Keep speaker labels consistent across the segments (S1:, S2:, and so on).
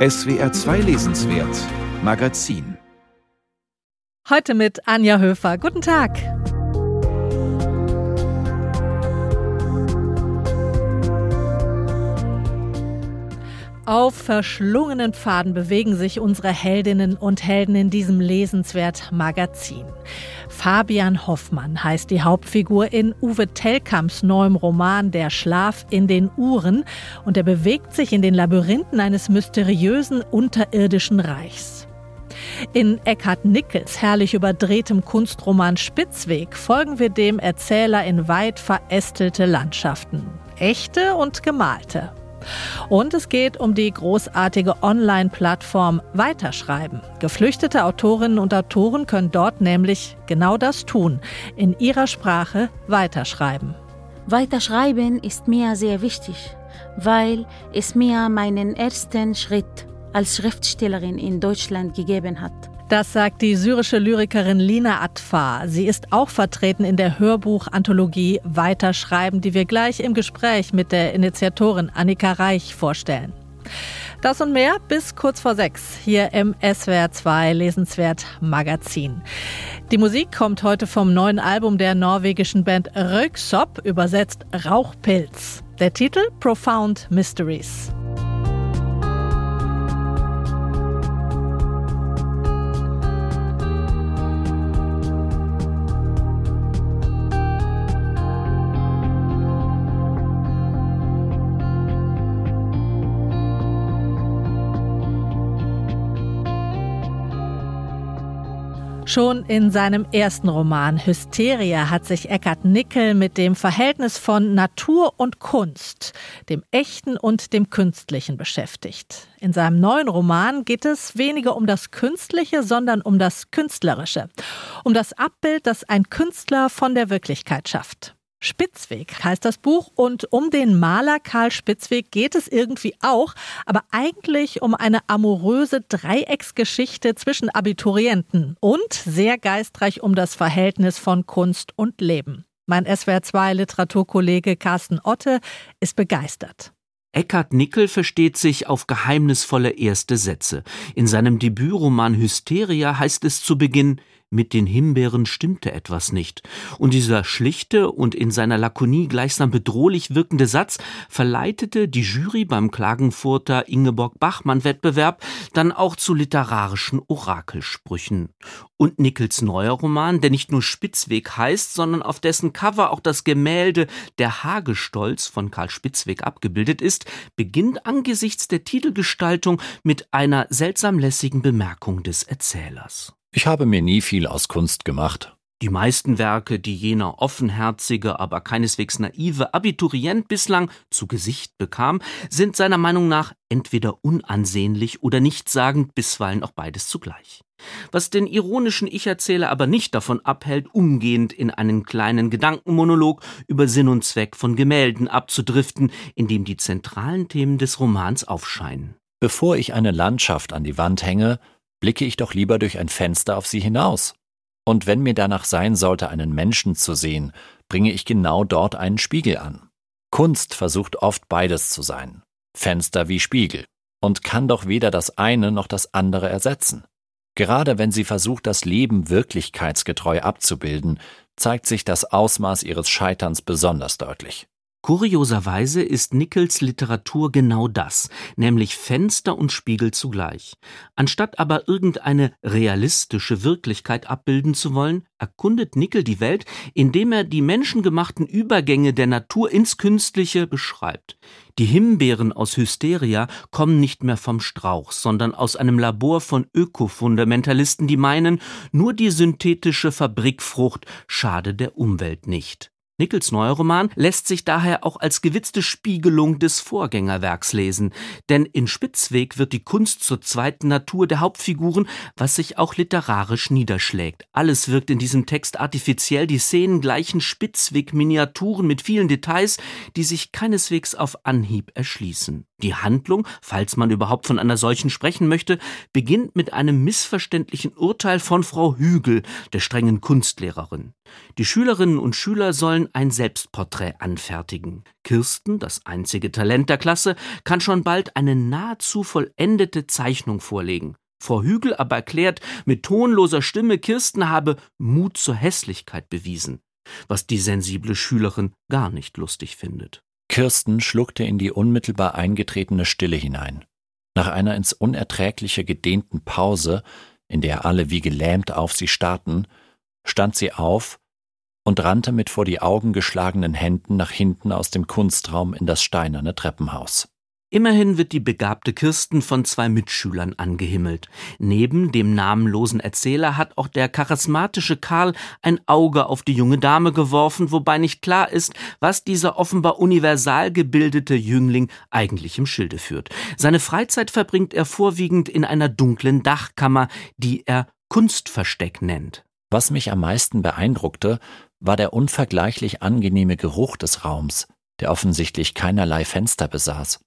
S1: SWR 2 Lesenswert Magazin
S2: Heute mit Anja Höfer. Guten Tag. Auf verschlungenen Pfaden bewegen sich unsere Heldinnen und Helden in diesem lesenswert Magazin. Fabian Hoffmann heißt die Hauptfigur in Uwe Tellkamps neuem Roman Der Schlaf in den Uhren und er bewegt sich in den Labyrinthen eines mysteriösen unterirdischen Reichs. In Eckhard Nickels herrlich überdrehtem Kunstroman Spitzweg folgen wir dem Erzähler in weit verästelte Landschaften. Echte und gemalte. Und es geht um die großartige Online-Plattform Weiterschreiben. Geflüchtete Autorinnen und Autoren können dort nämlich genau das tun, in ihrer Sprache weiterschreiben.
S3: Weiterschreiben ist mir sehr wichtig, weil es mir meinen ersten Schritt als Schriftstellerin in Deutschland gegeben hat.
S2: Das sagt die syrische Lyrikerin Lina Atfar. Sie ist auch vertreten in der Hörbuch-Anthologie Weiterschreiben, die wir gleich im Gespräch mit der Initiatorin Annika Reich vorstellen. Das und mehr bis kurz vor sechs hier im SWR 2 Lesenswert Magazin. Die Musik kommt heute vom neuen Album der norwegischen Band Röksop, übersetzt Rauchpilz. Der Titel Profound Mysteries. Schon in seinem ersten Roman Hysteria hat sich Eckhard Nickel mit dem Verhältnis von Natur und Kunst, dem Echten und dem Künstlichen beschäftigt. In seinem neuen Roman geht es weniger um das Künstliche, sondern um das Künstlerische, um das Abbild, das ein Künstler von der Wirklichkeit schafft. Spitzweg heißt das Buch und um den Maler Karl Spitzweg geht es irgendwie auch, aber eigentlich um eine amoröse Dreiecksgeschichte zwischen Abiturienten und sehr geistreich um das Verhältnis von Kunst und Leben. Mein SWR2 Literaturkollege Carsten Otte ist begeistert.
S4: Eckhard Nickel versteht sich auf geheimnisvolle erste Sätze. In seinem Debütroman Hysteria heißt es zu Beginn mit den Himbeeren stimmte etwas nicht. Und dieser schlichte und in seiner Lakonie gleichsam bedrohlich wirkende Satz verleitete die Jury beim Klagenfurter Ingeborg-Bachmann-Wettbewerb dann auch zu literarischen Orakelsprüchen. Und Nickels neuer Roman, der nicht nur Spitzweg heißt, sondern auf dessen Cover auch das Gemälde Der Hagestolz von Karl Spitzweg abgebildet ist, beginnt angesichts der Titelgestaltung mit einer seltsam lässigen Bemerkung des Erzählers.
S5: Ich habe mir nie viel aus Kunst gemacht.
S4: Die meisten Werke, die jener offenherzige, aber keineswegs naive Abiturient bislang zu Gesicht bekam, sind seiner Meinung nach entweder unansehnlich oder nichtssagend, bisweilen auch beides zugleich. Was den ironischen Ich-Erzähler aber nicht davon abhält, umgehend in einen kleinen Gedankenmonolog über Sinn und Zweck von Gemälden abzudriften, in dem die zentralen Themen des Romans aufscheinen.
S5: Bevor ich eine Landschaft an die Wand hänge, blicke ich doch lieber durch ein Fenster auf sie hinaus. Und wenn mir danach sein sollte, einen Menschen zu sehen, bringe ich genau dort einen Spiegel an. Kunst versucht oft beides zu sein, Fenster wie Spiegel, und kann doch weder das eine noch das andere ersetzen. Gerade wenn sie versucht, das Leben wirklichkeitsgetreu abzubilden, zeigt sich das Ausmaß ihres Scheiterns besonders deutlich.
S4: Kurioserweise ist Nichols Literatur genau das, nämlich Fenster und Spiegel zugleich. Anstatt aber irgendeine realistische Wirklichkeit abbilden zu wollen, erkundet Nickel die Welt, indem er die menschengemachten Übergänge der Natur ins Künstliche beschreibt. Die Himbeeren aus Hysteria kommen nicht mehr vom Strauch, sondern aus einem Labor von Ökofundamentalisten, die meinen, nur die synthetische Fabrikfrucht schade der Umwelt nicht. Nickels neuer Roman lässt sich daher auch als gewitzte Spiegelung des Vorgängerwerks lesen, denn in Spitzweg wird die Kunst zur zweiten Natur der Hauptfiguren, was sich auch literarisch niederschlägt. Alles wirkt in diesem Text artifiziell, die Szenen gleichen Spitzweg-Miniaturen mit vielen Details, die sich keineswegs auf Anhieb erschließen. Die Handlung, falls man überhaupt von einer solchen sprechen möchte, beginnt mit einem missverständlichen Urteil von Frau Hügel, der strengen Kunstlehrerin. Die Schülerinnen und Schüler sollen ein Selbstporträt anfertigen. Kirsten, das einzige Talent der Klasse, kann schon bald eine nahezu vollendete Zeichnung vorlegen. Frau Hügel aber erklärt mit tonloser Stimme, Kirsten habe Mut zur Hässlichkeit bewiesen, was die sensible Schülerin gar nicht lustig findet.
S5: Kirsten schluckte in die unmittelbar eingetretene Stille hinein. Nach einer ins Unerträgliche gedehnten Pause, in der alle wie gelähmt auf sie starrten, stand sie auf und rannte mit vor die Augen geschlagenen Händen nach hinten aus dem Kunstraum in das steinerne Treppenhaus.
S4: Immerhin wird die begabte Kirsten von zwei Mitschülern angehimmelt. Neben dem namenlosen Erzähler hat auch der charismatische Karl ein Auge auf die junge Dame geworfen, wobei nicht klar ist, was dieser offenbar universal gebildete Jüngling eigentlich im Schilde führt. Seine Freizeit verbringt er vorwiegend in einer dunklen Dachkammer, die er Kunstversteck nennt.
S5: Was mich am meisten beeindruckte, war der unvergleichlich angenehme Geruch des Raums, der offensichtlich keinerlei Fenster besaß.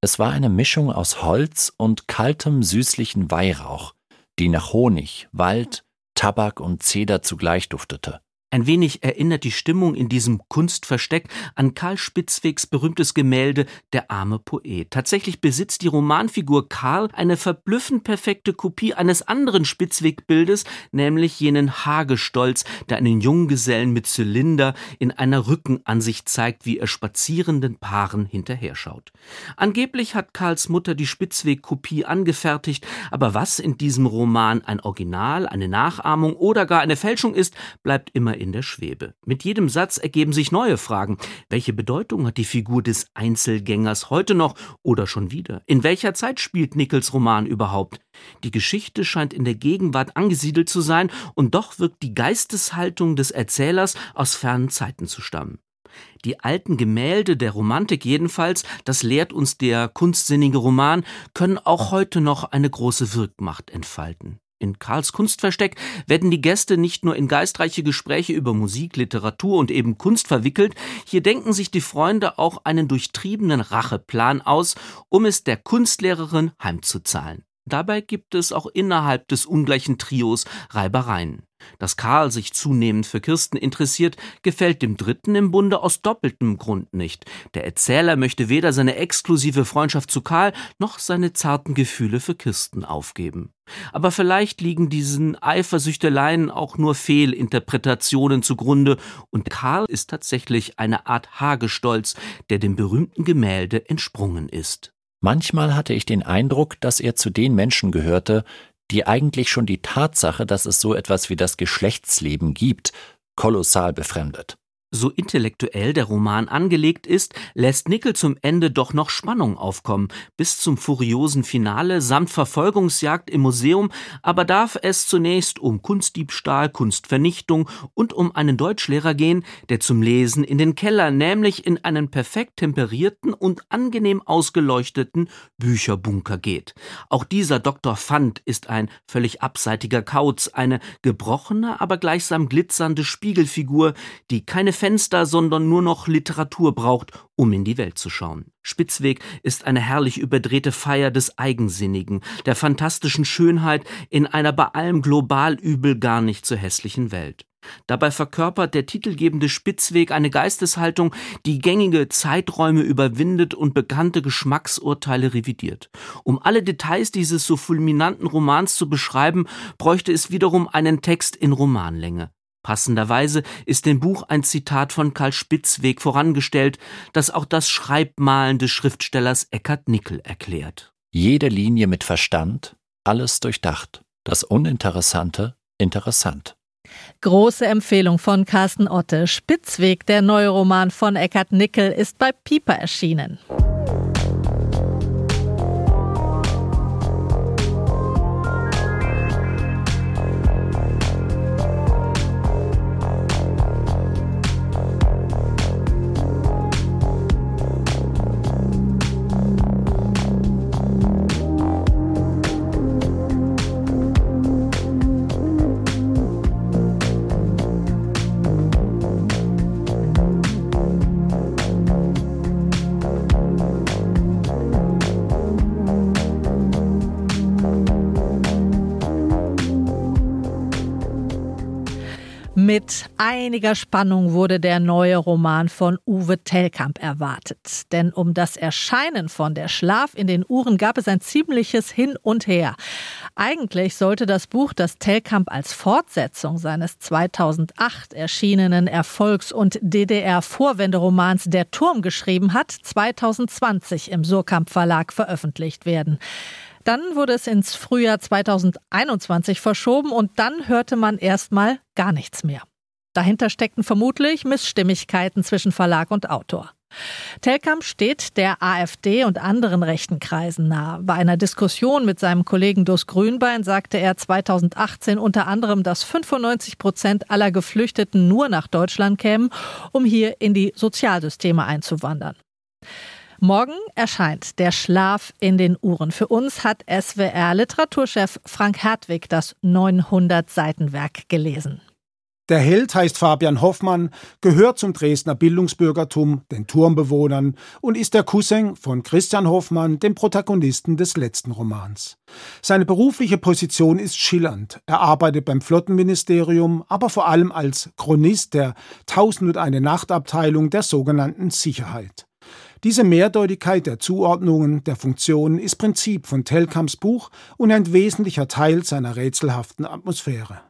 S5: Es war eine Mischung aus Holz und kaltem, süßlichen Weihrauch, die nach Honig, Wald, Tabak und Zeder zugleich duftete.
S4: Ein wenig erinnert die Stimmung in diesem Kunstversteck an Karl Spitzwegs berühmtes Gemälde Der arme Poet. Tatsächlich besitzt die Romanfigur Karl eine verblüffend perfekte Kopie eines anderen Spitzweg-Bildes, nämlich jenen Hagestolz, der einen Junggesellen mit Zylinder in einer Rückenansicht zeigt, wie er spazierenden Paaren hinterher schaut. Angeblich hat Karls Mutter die Spitzweg-Kopie angefertigt, aber was in diesem Roman ein Original, eine Nachahmung oder gar eine Fälschung ist, bleibt immer in der Schwebe. Mit jedem Satz ergeben sich neue Fragen. Welche Bedeutung hat die Figur des Einzelgängers heute noch oder schon wieder? In welcher Zeit spielt Nichols Roman überhaupt? Die Geschichte scheint in der Gegenwart angesiedelt zu sein, und doch wirkt die Geisteshaltung des Erzählers aus fernen Zeiten zu stammen. Die alten Gemälde der Romantik jedenfalls, das lehrt uns der kunstsinnige Roman, können auch heute noch eine große Wirkmacht entfalten. In Karls Kunstversteck werden die Gäste nicht nur in geistreiche Gespräche über Musik, Literatur und eben Kunst verwickelt, hier denken sich die Freunde auch einen durchtriebenen Racheplan aus, um es der Kunstlehrerin heimzuzahlen. Dabei gibt es auch innerhalb des ungleichen Trios Reibereien. Dass Karl sich zunehmend für Kirsten interessiert, gefällt dem Dritten im Bunde aus doppeltem Grund nicht. Der Erzähler möchte weder seine exklusive Freundschaft zu Karl noch seine zarten Gefühle für Kirsten aufgeben. Aber vielleicht liegen diesen Eifersüchteleien auch nur Fehlinterpretationen zugrunde und Karl ist tatsächlich eine Art Hagestolz, der dem berühmten Gemälde entsprungen ist.
S5: Manchmal hatte ich den Eindruck, dass er zu den Menschen gehörte, die eigentlich schon die Tatsache, dass es so etwas wie das Geschlechtsleben gibt, kolossal befremdet.
S4: So intellektuell der Roman angelegt ist, lässt Nickel zum Ende doch noch Spannung aufkommen, bis zum furiosen Finale samt Verfolgungsjagd im Museum, aber darf es zunächst um Kunstdiebstahl, Kunstvernichtung und um einen Deutschlehrer gehen, der zum Lesen in den Keller, nämlich in einen perfekt temperierten und angenehm ausgeleuchteten Bücherbunker geht. Auch dieser Dr. Fand ist ein völlig abseitiger Kauz, eine gebrochene, aber gleichsam glitzernde Spiegelfigur, die keine Fenster, sondern nur noch Literatur braucht, um in die Welt zu schauen. Spitzweg ist eine herrlich überdrehte Feier des Eigensinnigen, der fantastischen Schönheit in einer bei allem global übel gar nicht so hässlichen Welt. Dabei verkörpert der titelgebende Spitzweg eine Geisteshaltung, die gängige Zeiträume überwindet und bekannte Geschmacksurteile revidiert. Um alle Details dieses so fulminanten Romans zu beschreiben, bräuchte es wiederum einen Text in Romanlänge. Passenderweise ist dem Buch ein Zitat von Karl Spitzweg vorangestellt, das auch das Schreibmalen des Schriftstellers Eckhard Nickel erklärt.
S5: Jede Linie mit Verstand, alles durchdacht, das Uninteressante interessant.
S2: Große Empfehlung von Carsten Otte. Spitzweg, der neue Roman von Eckhard Nickel, ist bei Pieper erschienen. Mit einiger Spannung wurde der neue Roman von Uwe Tellkamp erwartet. Denn um das Erscheinen von Der Schlaf in den Uhren gab es ein ziemliches Hin und Her. Eigentlich sollte das Buch, das Tellkamp als Fortsetzung seines 2008 erschienenen Erfolgs- und DDR-Vorwenderomans Der Turm geschrieben hat, 2020 im Surkamp Verlag veröffentlicht werden. Dann wurde es ins Frühjahr 2021 verschoben und dann hörte man erstmal gar nichts mehr. Dahinter steckten vermutlich Missstimmigkeiten zwischen Verlag und Autor. Telkamp steht der AfD und anderen rechten Kreisen nahe. Bei einer Diskussion mit seinem Kollegen Dus Grünbein sagte er 2018 unter anderem, dass 95 Prozent aller Geflüchteten nur nach Deutschland kämen, um hier in die Sozialsysteme einzuwandern. Morgen erscheint Der Schlaf in den Uhren. Für uns hat SWR-Literaturchef Frank Hertwig das 900-Seitenwerk gelesen.
S6: Der Held heißt Fabian Hoffmann, gehört zum Dresdner Bildungsbürgertum, den Turmbewohnern und ist der Cousin von Christian Hoffmann, dem Protagonisten des letzten Romans. Seine berufliche Position ist schillernd. Er arbeitet beim Flottenministerium, aber vor allem als Chronist der Tausend und eine Nachtabteilung der sogenannten Sicherheit. Diese Mehrdeutigkeit der Zuordnungen der Funktionen ist Prinzip von Telkamps Buch und ein wesentlicher Teil seiner rätselhaften Atmosphäre.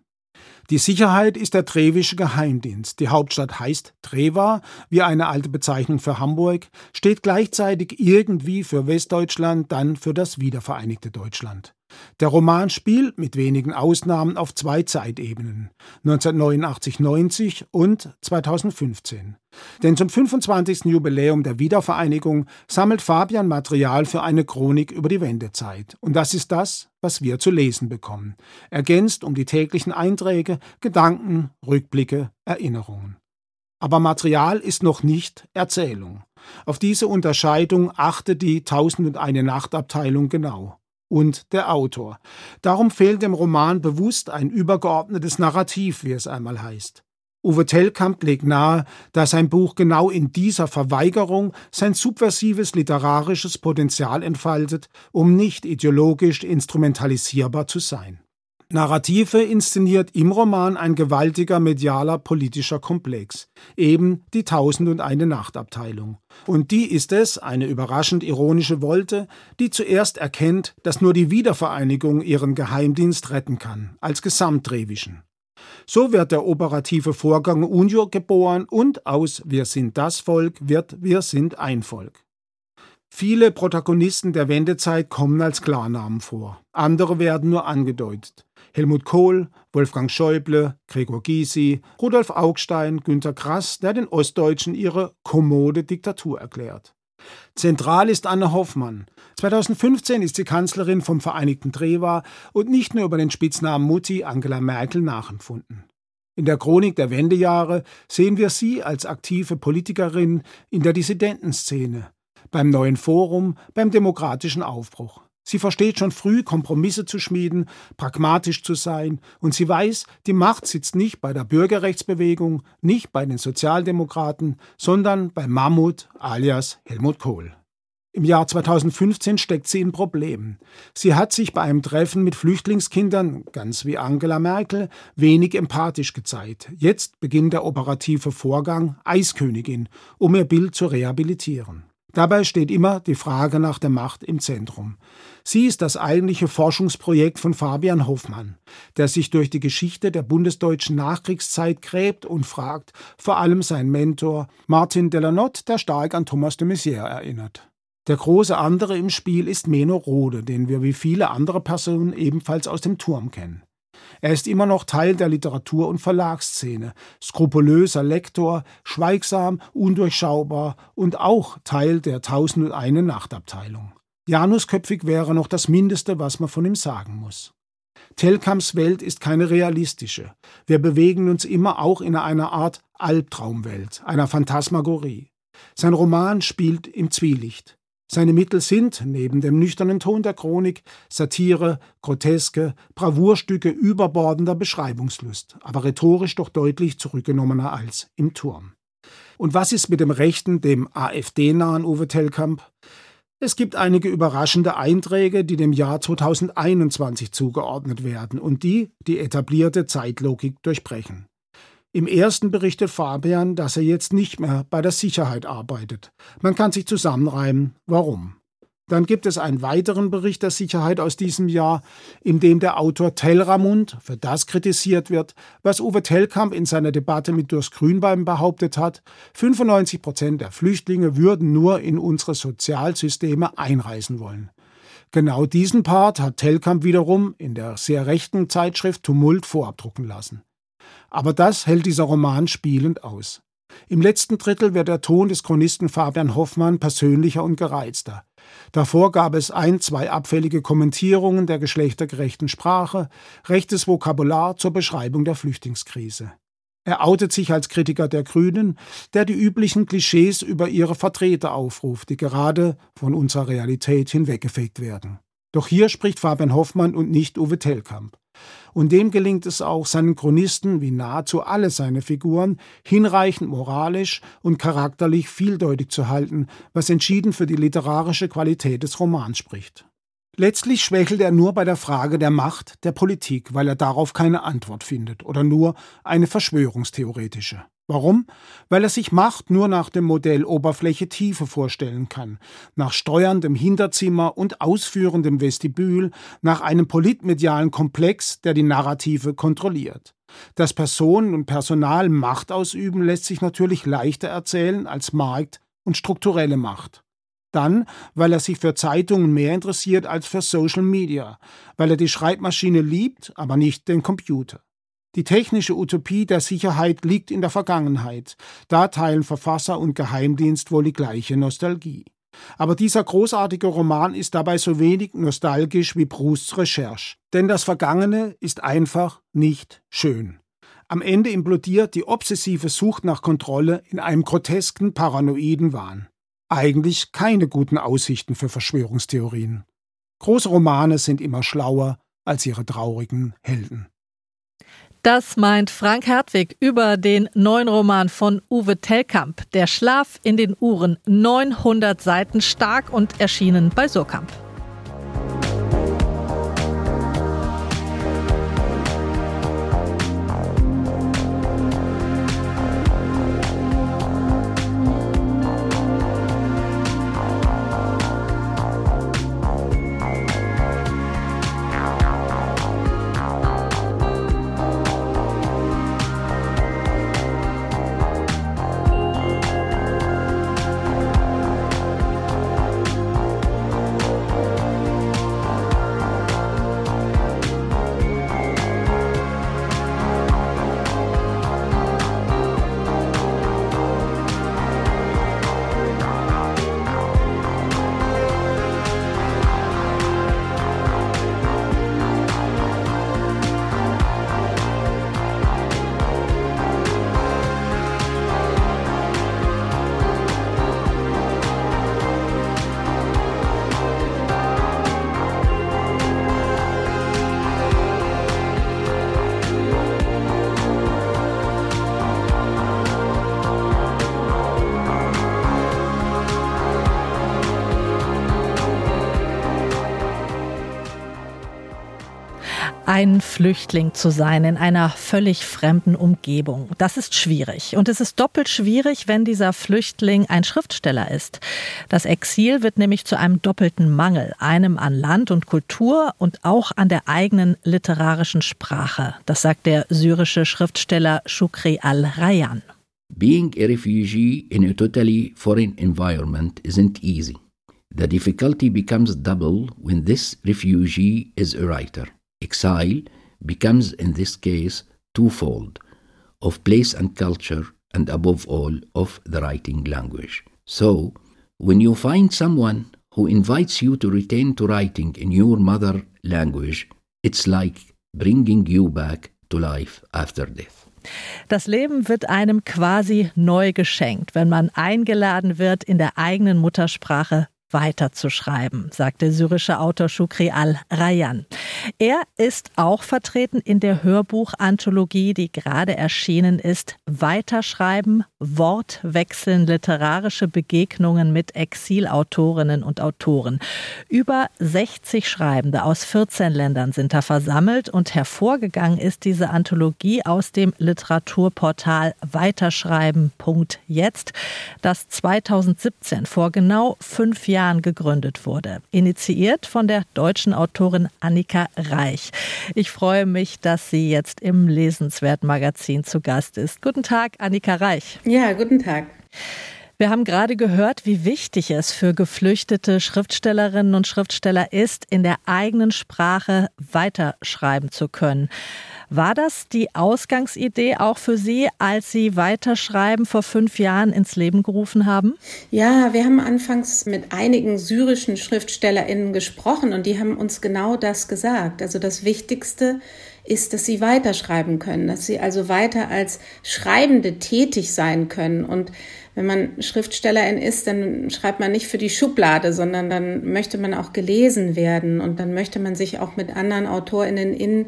S6: Die Sicherheit ist der Trevische Geheimdienst. Die Hauptstadt heißt Treva, wie eine alte Bezeichnung für Hamburg, steht gleichzeitig irgendwie für Westdeutschland, dann für das wiedervereinigte Deutschland. Der Roman spielt mit wenigen Ausnahmen auf zwei Zeitebenen, 1989-90 und 2015. Denn zum 25. Jubiläum der Wiedervereinigung sammelt Fabian Material für eine Chronik über die Wendezeit. Und das ist das, was wir zu lesen bekommen, ergänzt um die täglichen Einträge, Gedanken, Rückblicke, Erinnerungen. Aber Material ist noch nicht Erzählung. Auf diese Unterscheidung achtet die Tausend und eine Nachtabteilung genau und der Autor. Darum fehlt dem Roman bewusst ein übergeordnetes Narrativ, wie es einmal heißt. Uwe Tellkamp legt nahe, dass sein Buch genau in dieser Verweigerung sein subversives literarisches Potenzial entfaltet, um nicht ideologisch instrumentalisierbar zu sein. Narrative inszeniert im Roman ein gewaltiger medialer politischer Komplex, eben die Tausend und eine Nachtabteilung. Und die ist es, eine überraschend ironische Wolte, die zuerst erkennt, dass nur die Wiedervereinigung ihren Geheimdienst retten kann, als Gesamtrevischen. So wird der operative Vorgang Unio geboren und aus Wir sind das Volk wird Wir sind ein Volk. Viele Protagonisten der Wendezeit kommen als Klarnamen vor, andere werden nur angedeutet. Helmut Kohl, Wolfgang Schäuble, Gregor Gysi, Rudolf Augstein, Günter Grass, der den Ostdeutschen ihre kommode Diktatur erklärt. Zentral ist Anne Hoffmann. 2015 ist sie Kanzlerin vom Vereinigten Treva und nicht nur über den Spitznamen Mutti Angela Merkel nachempfunden. In der Chronik der Wendejahre sehen wir sie als aktive Politikerin in der Dissidentenszene, beim neuen Forum, beim demokratischen Aufbruch. Sie versteht schon früh, Kompromisse zu schmieden, pragmatisch zu sein, und sie weiß, die Macht sitzt nicht bei der Bürgerrechtsbewegung, nicht bei den Sozialdemokraten, sondern bei Mammut alias Helmut Kohl. Im Jahr 2015 steckt sie in Problemen. Sie hat sich bei einem Treffen mit Flüchtlingskindern, ganz wie Angela Merkel, wenig empathisch gezeigt. Jetzt beginnt der operative Vorgang Eiskönigin, um ihr Bild zu rehabilitieren. Dabei steht immer die Frage nach der Macht im Zentrum. Sie ist das eigentliche Forschungsprojekt von Fabian Hoffmann, der sich durch die Geschichte der bundesdeutschen Nachkriegszeit gräbt und fragt, vor allem sein Mentor Martin Delanotte, der stark an Thomas de Maizière erinnert. Der große andere im Spiel ist Meno Rode, den wir wie viele andere Personen ebenfalls aus dem Turm kennen. Er ist immer noch Teil der Literatur- und Verlagsszene, skrupulöser Lektor, schweigsam, undurchschaubar und auch Teil der Tausend und eine Nachtabteilung. Janusköpfig wäre noch das Mindeste, was man von ihm sagen muss. Telkams Welt ist keine realistische. Wir bewegen uns immer auch in einer Art Albtraumwelt, einer Phantasmagorie. Sein Roman spielt im Zwielicht. Seine Mittel sind, neben dem nüchternen Ton der Chronik, Satire, Groteske, Bravourstücke überbordender Beschreibungslust, aber rhetorisch doch deutlich zurückgenommener als im Turm. Und was ist mit dem rechten, dem AfD-nahen Uwe Tellkamp? Es gibt einige überraschende Einträge, die dem Jahr 2021 zugeordnet werden und die die etablierte Zeitlogik durchbrechen. Im ersten berichtet Fabian, dass er jetzt nicht mehr bei der Sicherheit arbeitet. Man kann sich zusammenreimen, warum. Dann gibt es einen weiteren Bericht der Sicherheit aus diesem Jahr, in dem der Autor Tellramund für das kritisiert wird, was Uwe Tellkamp in seiner Debatte mit Durst Grünbein behauptet hat, 95 Prozent der Flüchtlinge würden nur in unsere Sozialsysteme einreisen wollen. Genau diesen Part hat Tellkamp wiederum in der sehr rechten Zeitschrift Tumult vorabdrucken lassen. Aber das hält dieser Roman spielend aus. Im letzten Drittel wird der Ton des Chronisten Fabian Hoffmann persönlicher und gereizter. Davor gab es ein, zwei abfällige Kommentierungen der geschlechtergerechten Sprache, rechtes Vokabular zur Beschreibung der Flüchtlingskrise. Er outet sich als Kritiker der Grünen, der die üblichen Klischees über ihre Vertreter aufruft, die gerade von unserer Realität hinweggefegt werden. Doch hier spricht Fabian Hoffmann und nicht Uwe Tellkamp. Und dem gelingt es auch, seinen Chronisten, wie nahezu alle seine Figuren, hinreichend moralisch und charakterlich vieldeutig zu halten, was entschieden für die literarische Qualität des Romans spricht. Letztlich schwächelt er nur bei der Frage der Macht der Politik, weil er darauf keine Antwort findet oder nur eine verschwörungstheoretische. Warum? Weil er sich Macht nur nach dem Modell Oberfläche Tiefe vorstellen kann, nach steuerndem Hinterzimmer und ausführendem Vestibül, nach einem politmedialen Komplex, der die Narrative kontrolliert. Dass Personen und Personal Macht ausüben, lässt sich natürlich leichter erzählen als Markt und strukturelle Macht. Dann, weil er sich für Zeitungen mehr interessiert als für Social Media, weil er die Schreibmaschine liebt, aber nicht den Computer. Die technische Utopie der Sicherheit liegt in der Vergangenheit. Da teilen Verfasser und Geheimdienst wohl die gleiche Nostalgie. Aber dieser großartige Roman ist dabei so wenig nostalgisch wie Prousts Recherche. Denn das Vergangene ist einfach nicht schön. Am Ende implodiert die obsessive Sucht nach Kontrolle in einem grotesken, paranoiden Wahn. Eigentlich keine guten Aussichten für Verschwörungstheorien. Große Romane sind immer schlauer als ihre traurigen Helden.
S2: Das meint Frank Hertwig über den neuen Roman von Uwe Tellkamp, Der Schlaf in den Uhren, 900 Seiten stark und erschienen bei Surkamp. Ein Flüchtling zu sein in einer völlig fremden Umgebung. Das ist schwierig. Und es ist doppelt schwierig, wenn dieser Flüchtling ein Schriftsteller ist. Das Exil wird nämlich zu einem doppelten Mangel, einem an Land und Kultur und auch an der eigenen literarischen Sprache. Das sagt der syrische Schriftsteller Shukri al-Rayan.
S7: Being a refugee in a totally foreign environment isn't easy. The difficulty becomes double when this refugee is a writer. Exile becomes, in this case, twofold of place and culture, and above all, of the writing language. So, when you find someone who invites you to return to writing in your mother language, it's like bringing you back to life after death.
S2: Das Leben wird einem quasi neu geschenkt, wenn man eingeladen wird, in der eigenen Muttersprache weiterzuschreiben, sagt der syrische Autor Shukri al-Rayan. Er ist auch vertreten in der Hörbuchanthologie, die gerade erschienen ist. Weiterschreiben, Wortwechseln, literarische Begegnungen mit Exilautorinnen und Autoren. Über 60 Schreibende aus 14 Ländern sind da versammelt und hervorgegangen ist diese Anthologie aus dem Literaturportal weiterschreiben.jetzt, das 2017 vor genau fünf Jahren gegründet wurde. Initiiert von der deutschen Autorin Annika Reich. Ich freue mich, dass sie jetzt im Lesenswert Magazin zu Gast ist. Guten Tag, Annika Reich.
S8: Ja, guten Tag.
S2: Wir haben gerade gehört, wie wichtig es für geflüchtete Schriftstellerinnen und Schriftsteller ist, in der eigenen Sprache weiterschreiben zu können. War das die Ausgangsidee auch für Sie, als Sie Weiterschreiben vor fünf Jahren ins Leben gerufen haben?
S8: Ja, wir haben anfangs mit einigen syrischen SchriftstellerInnen gesprochen und die haben uns genau das gesagt. Also das Wichtigste ist, dass sie weiterschreiben können, dass sie also weiter als Schreibende tätig sein können. Und wenn man Schriftstellerin ist, dann schreibt man nicht für die Schublade, sondern dann möchte man auch gelesen werden und dann möchte man sich auch mit anderen AutorInnen in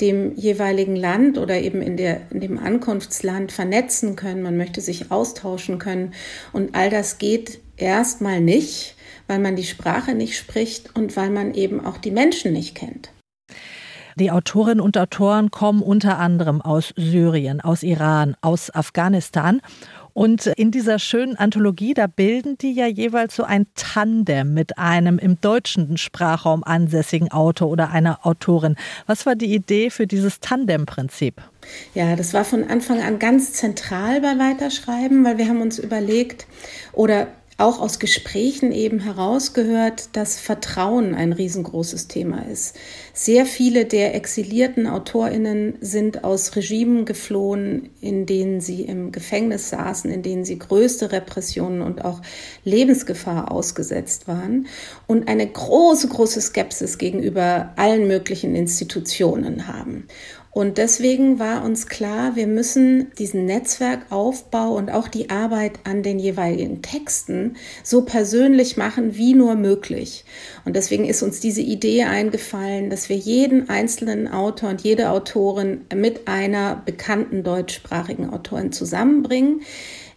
S8: dem jeweiligen Land oder eben in, der, in dem Ankunftsland vernetzen können, man möchte sich austauschen können. Und all das geht erstmal nicht, weil man die Sprache nicht spricht und weil man eben auch die Menschen nicht kennt.
S2: Die Autorinnen und Autoren kommen unter anderem aus Syrien, aus Iran, aus Afghanistan. Und in dieser schönen Anthologie, da bilden die ja jeweils so ein Tandem mit einem im deutschen Sprachraum ansässigen Autor oder einer Autorin. Was war die Idee für dieses Tandem-Prinzip?
S8: Ja, das war von Anfang an ganz zentral bei Weiterschreiben, weil wir haben uns überlegt oder auch aus Gesprächen eben herausgehört, dass Vertrauen ein riesengroßes Thema ist. Sehr viele der exilierten Autorinnen sind aus Regimen geflohen, in denen sie im Gefängnis saßen, in denen sie größte Repressionen und auch Lebensgefahr ausgesetzt waren und eine große, große Skepsis gegenüber allen möglichen Institutionen haben. Und deswegen war uns klar, wir müssen diesen Netzwerkaufbau und auch die Arbeit an den jeweiligen Texten so persönlich machen wie nur möglich. Und deswegen ist uns diese Idee eingefallen, dass wir jeden einzelnen Autor und jede Autorin mit einer bekannten deutschsprachigen Autorin zusammenbringen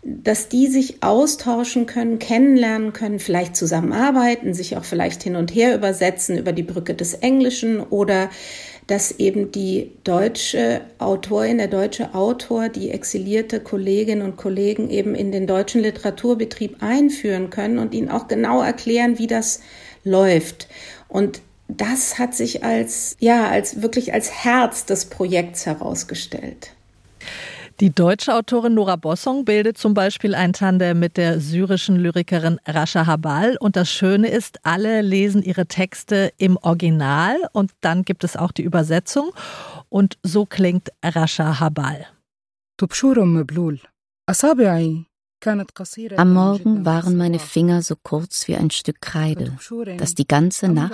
S8: dass die sich austauschen können, kennenlernen können, vielleicht zusammenarbeiten, sich auch vielleicht hin und her übersetzen über die Brücke des Englischen oder dass eben die deutsche Autorin, der deutsche Autor, die exilierte Kolleginnen und Kollegen eben in den deutschen Literaturbetrieb einführen können und ihnen auch genau erklären, wie das läuft. Und das hat sich als, ja, als wirklich als Herz des Projekts herausgestellt.
S2: Die deutsche Autorin Nora Bossong bildet zum Beispiel ein Tandem mit der syrischen Lyrikerin Rasha Habal. Und das Schöne ist, alle lesen ihre Texte im Original und dann gibt es auch die Übersetzung. Und so klingt Rasha Habal.
S3: Am Morgen waren meine Finger so kurz wie ein Stück Kreide, das die ganze Nacht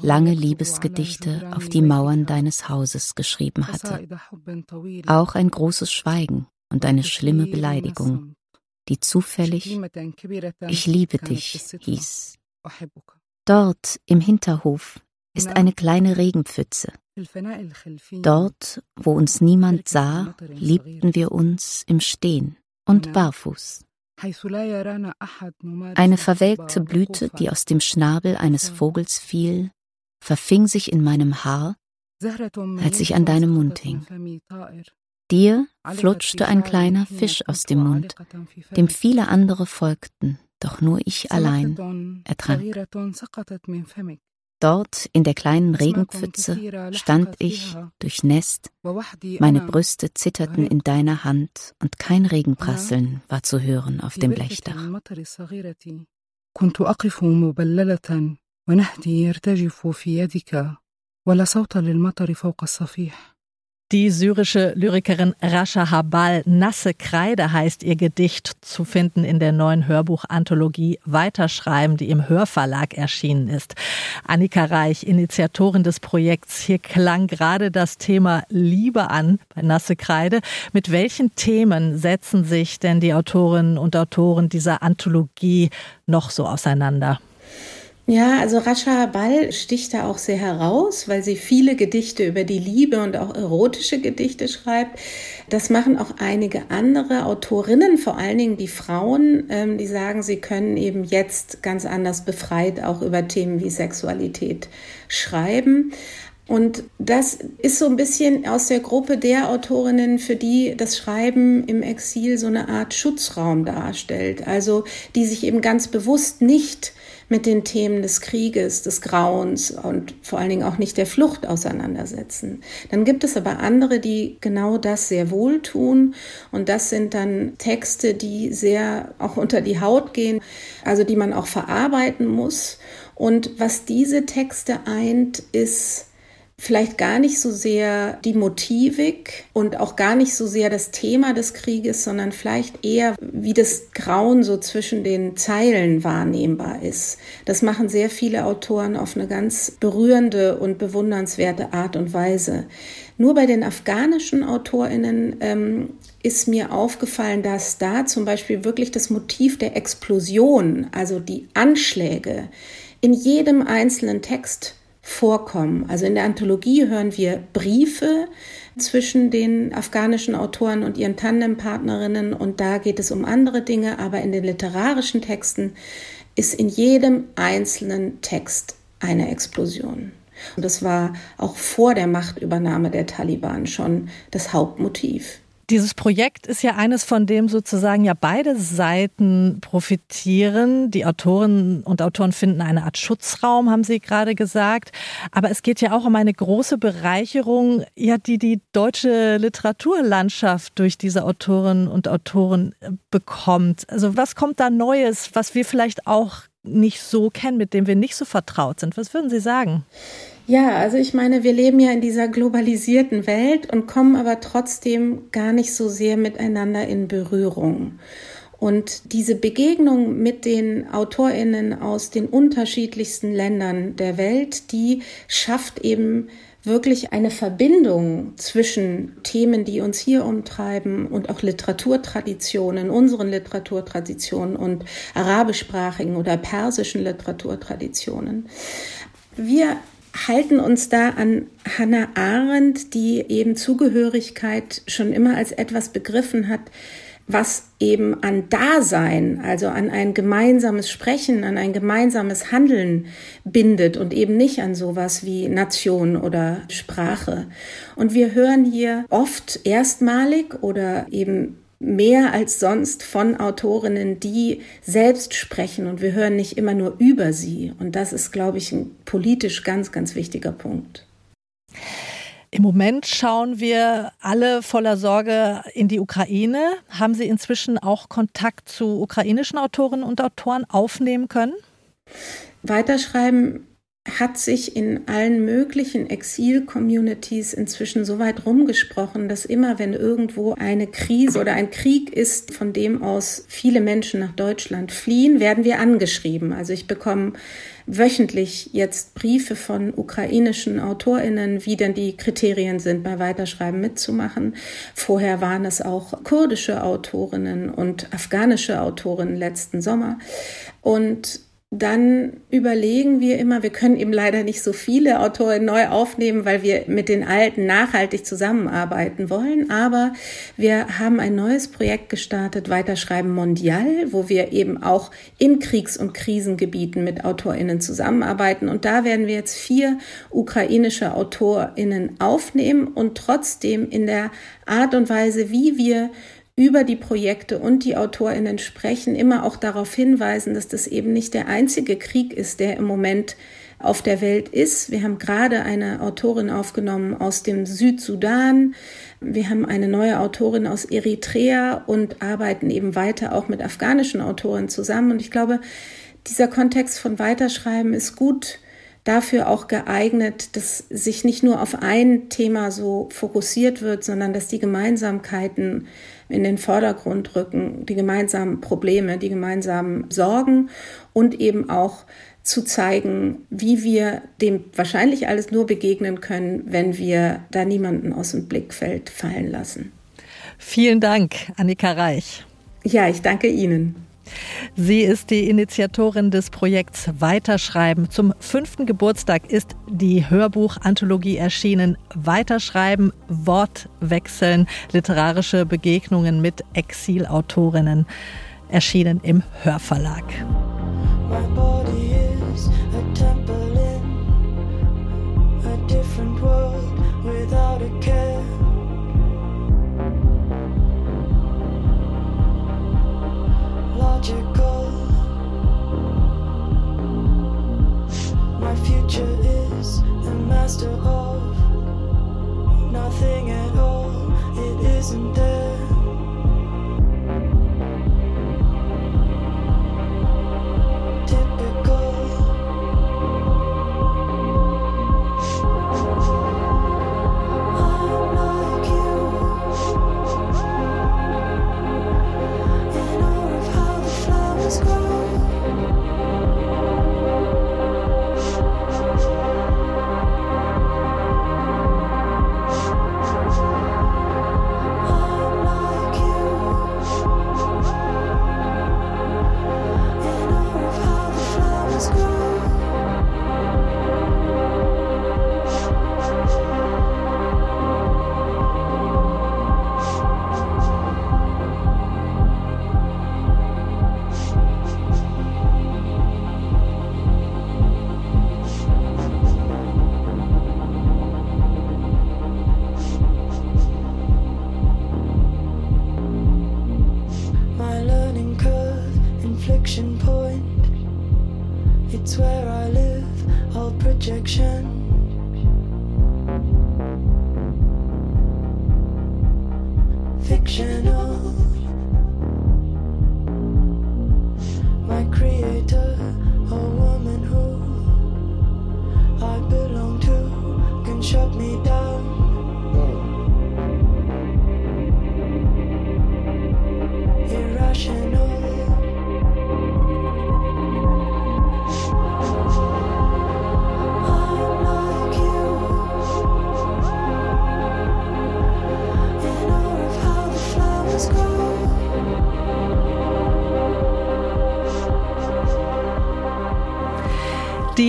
S3: lange Liebesgedichte auf die Mauern deines Hauses geschrieben hatte. Auch ein großes Schweigen und eine schlimme Beleidigung, die zufällig Ich liebe dich hieß. Dort im Hinterhof ist eine kleine Regenpfütze. Dort, wo uns niemand sah, liebten wir uns im Stehen und barfuß. Eine verwelkte Blüte, die aus dem Schnabel eines Vogels fiel, verfing sich in meinem Haar, als ich an deinem Mund hing. Dir flutschte ein kleiner Fisch aus dem Mund, dem viele andere folgten, doch nur ich allein ertrank. Dort in der kleinen Regenpfütze stand ich, durchnässt, meine Brüste zitterten in deiner Hand und kein Regenprasseln war zu hören auf dem Blechdach. ونهدي يرتجف في يدك ولا صوت للمطر فوق الصفيح
S2: die syrische Lyrikerin Rasha Habal, Nasse Kreide heißt ihr Gedicht, zu finden in der neuen Hörbuchanthologie Weiterschreiben, die im Hörverlag erschienen ist. Annika Reich, Initiatorin des Projekts. Hier klang gerade das Thema Liebe an bei Nasse Kreide. Mit welchen Themen setzen sich denn die Autorinnen und Autoren dieser Anthologie noch so auseinander?
S8: Ja, also Rasha Ball sticht da auch sehr heraus, weil sie viele Gedichte über die Liebe und auch erotische Gedichte schreibt. Das machen auch einige andere Autorinnen, vor allen Dingen die Frauen, ähm, die sagen, sie können eben jetzt ganz anders befreit auch über Themen wie Sexualität schreiben. Und das ist so ein bisschen aus der Gruppe der Autorinnen, für die das Schreiben im Exil so eine Art Schutzraum darstellt. Also die sich eben ganz bewusst nicht mit den Themen des Krieges, des Grauens und vor allen Dingen auch nicht der Flucht auseinandersetzen. Dann gibt es aber andere, die genau das sehr wohl tun. Und das sind dann Texte, die sehr auch unter die Haut gehen, also die man auch verarbeiten muss. Und was diese Texte eint, ist vielleicht gar nicht so sehr die Motivik und auch gar nicht so sehr das Thema des Krieges, sondern vielleicht eher, wie das Grauen so zwischen den Zeilen wahrnehmbar ist. Das machen sehr viele Autoren auf eine ganz berührende und bewundernswerte Art und Weise. Nur bei den afghanischen Autorinnen ähm, ist mir aufgefallen, dass da zum Beispiel wirklich das Motiv der Explosion, also die Anschläge, in jedem einzelnen Text vorkommen. Also in der Anthologie hören wir Briefe zwischen den afghanischen Autoren und ihren Tandempartnerinnen und da geht es um andere Dinge, aber in den literarischen Texten ist in jedem einzelnen Text eine Explosion. Und das war auch vor der Machtübernahme der Taliban schon das Hauptmotiv.
S2: Dieses Projekt ist ja eines, von dem sozusagen ja beide Seiten profitieren. Die Autorinnen und Autoren finden eine Art Schutzraum, haben Sie gerade gesagt. Aber es geht ja auch um eine große Bereicherung, ja, die die deutsche Literaturlandschaft durch diese Autorinnen und Autoren äh, bekommt. Also was kommt da Neues, was wir vielleicht auch nicht so kennen, mit dem wir nicht so vertraut sind? Was würden Sie sagen?
S8: Ja, also ich meine, wir leben ja in dieser globalisierten Welt und kommen aber trotzdem gar nicht so sehr miteinander in Berührung. Und diese Begegnung mit den Autorinnen aus den unterschiedlichsten Ländern der Welt, die schafft eben wirklich eine Verbindung zwischen Themen, die uns hier umtreiben und auch Literaturtraditionen, unseren Literaturtraditionen und arabischsprachigen oder persischen Literaturtraditionen. Wir halten uns da an Hannah Arendt, die eben Zugehörigkeit schon immer als etwas begriffen hat, was eben an Dasein, also an ein gemeinsames Sprechen, an ein gemeinsames Handeln bindet und eben nicht an sowas wie Nation oder Sprache. Und wir hören hier oft erstmalig oder eben mehr als sonst von Autorinnen, die selbst sprechen und wir hören nicht immer nur über sie. Und das ist, glaube ich, ein politisch ganz, ganz wichtiger Punkt.
S2: Im Moment schauen wir alle voller Sorge in die Ukraine. Haben Sie inzwischen auch Kontakt zu ukrainischen Autorinnen und Autoren aufnehmen können?
S8: Weiterschreiben hat sich in allen möglichen Exil-Communities inzwischen so weit rumgesprochen, dass immer, wenn irgendwo eine Krise oder ein Krieg ist, von dem aus viele Menschen nach Deutschland fliehen, werden wir angeschrieben. Also ich bekomme wöchentlich jetzt Briefe von ukrainischen AutorInnen, wie denn die Kriterien sind, bei Weiterschreiben mitzumachen. Vorher waren es auch kurdische Autorinnen und afghanische Autorinnen letzten Sommer. Und dann überlegen wir immer, wir können eben leider nicht so viele Autoren neu aufnehmen, weil wir mit den alten nachhaltig zusammenarbeiten wollen. Aber wir haben ein neues Projekt gestartet, Weiterschreiben Mondial, wo wir eben auch in Kriegs- und Krisengebieten mit AutorInnen zusammenarbeiten. Und da werden wir jetzt vier ukrainische AutorInnen aufnehmen und trotzdem in der Art und Weise, wie wir über die Projekte und die Autorinnen sprechen, immer auch darauf hinweisen, dass das eben nicht der einzige Krieg ist, der im Moment auf der Welt ist. Wir haben gerade eine Autorin aufgenommen aus dem Südsudan. Wir haben eine neue Autorin aus Eritrea und arbeiten eben weiter auch mit afghanischen Autoren zusammen. Und ich glaube, dieser Kontext von Weiterschreiben ist gut dafür auch geeignet, dass sich nicht nur auf ein Thema so fokussiert wird, sondern dass die Gemeinsamkeiten in den Vordergrund rücken, die gemeinsamen Probleme, die gemeinsamen Sorgen und eben auch zu zeigen, wie wir dem wahrscheinlich alles nur begegnen können, wenn wir da niemanden aus dem Blickfeld fallen lassen.
S2: Vielen Dank, Annika Reich.
S8: Ja, ich danke Ihnen.
S2: Sie ist die Initiatorin des Projekts Weiterschreiben. Zum fünften Geburtstag ist die Hörbuchanthologie erschienen. Weiterschreiben, Wortwechseln, literarische Begegnungen mit Exilautorinnen. Erschienen im Hörverlag. Without a care. My future is the master of nothing at all. It isn't there.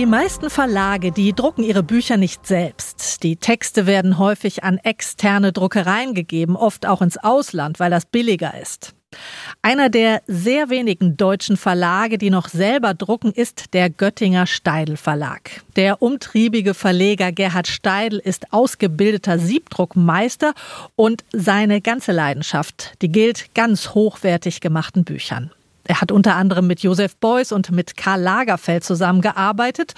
S2: Die meisten Verlage, die drucken ihre Bücher nicht selbst. Die Texte werden häufig an externe Druckereien gegeben, oft auch ins Ausland, weil das billiger ist. Einer der sehr wenigen deutschen Verlage, die noch selber drucken, ist der Göttinger Steidl Verlag. Der umtriebige Verleger Gerhard Steidl ist ausgebildeter Siebdruckmeister und seine ganze Leidenschaft, die gilt ganz hochwertig gemachten Büchern. Er hat unter anderem mit Josef Beuys und mit Karl Lagerfeld zusammengearbeitet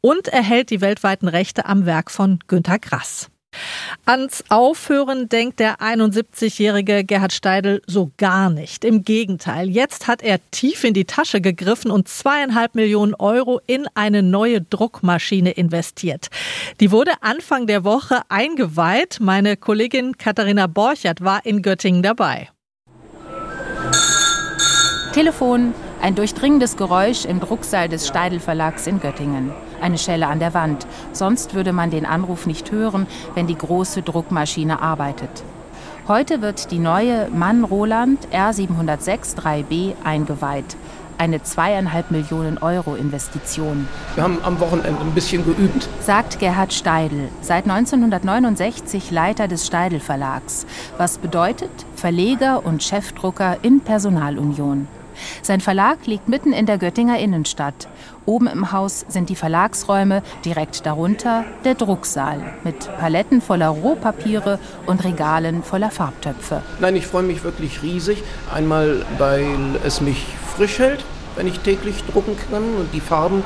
S2: und erhält die weltweiten Rechte am Werk von Günter Grass. Ans Aufhören denkt der 71-jährige Gerhard Steidl so gar nicht. Im Gegenteil, jetzt hat er tief in die Tasche gegriffen und zweieinhalb Millionen Euro in eine neue Druckmaschine investiert. Die wurde Anfang der Woche eingeweiht. Meine Kollegin Katharina Borchert war in Göttingen dabei.
S9: Telefon, ein durchdringendes Geräusch im Drucksaal des Steidel Verlags in Göttingen. Eine Schelle an der Wand. Sonst würde man den Anruf nicht hören, wenn die große Druckmaschine arbeitet. Heute wird die neue Mann Roland R706 3B eingeweiht. Eine zweieinhalb Millionen Euro Investition.
S10: Wir haben am Wochenende ein bisschen geübt.
S9: Sagt Gerhard Steidel, seit 1969 Leiter des Steidel Verlags. Was bedeutet Verleger und Chefdrucker in Personalunion. Sein Verlag liegt mitten in der Göttinger Innenstadt. Oben im Haus sind die Verlagsräume, direkt darunter der Drucksaal mit Paletten voller Rohpapiere und Regalen voller Farbtöpfe.
S10: Nein, ich freue mich wirklich riesig. Einmal, weil es mich frisch hält, wenn ich täglich drucken kann und die Farben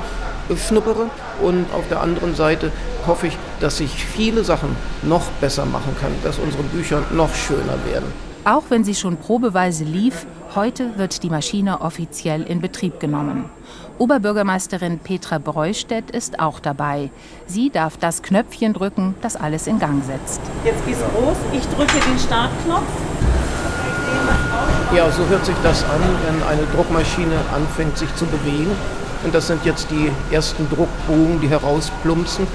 S10: schnuppere. Und auf der anderen Seite hoffe ich, dass ich viele Sachen noch besser machen kann, dass unsere Bücher noch schöner werden.
S9: Auch wenn sie schon probeweise lief, heute wird die Maschine offiziell in Betrieb genommen. Oberbürgermeisterin Petra Breustedt ist auch dabei. Sie darf das Knöpfchen drücken, das alles in Gang setzt.
S11: Jetzt geht's los. Ich drücke den Startknopf.
S10: Ja, so hört sich das an, wenn eine Druckmaschine anfängt sich zu bewegen. Und das sind jetzt die ersten Druckbogen, die herausplumpsen.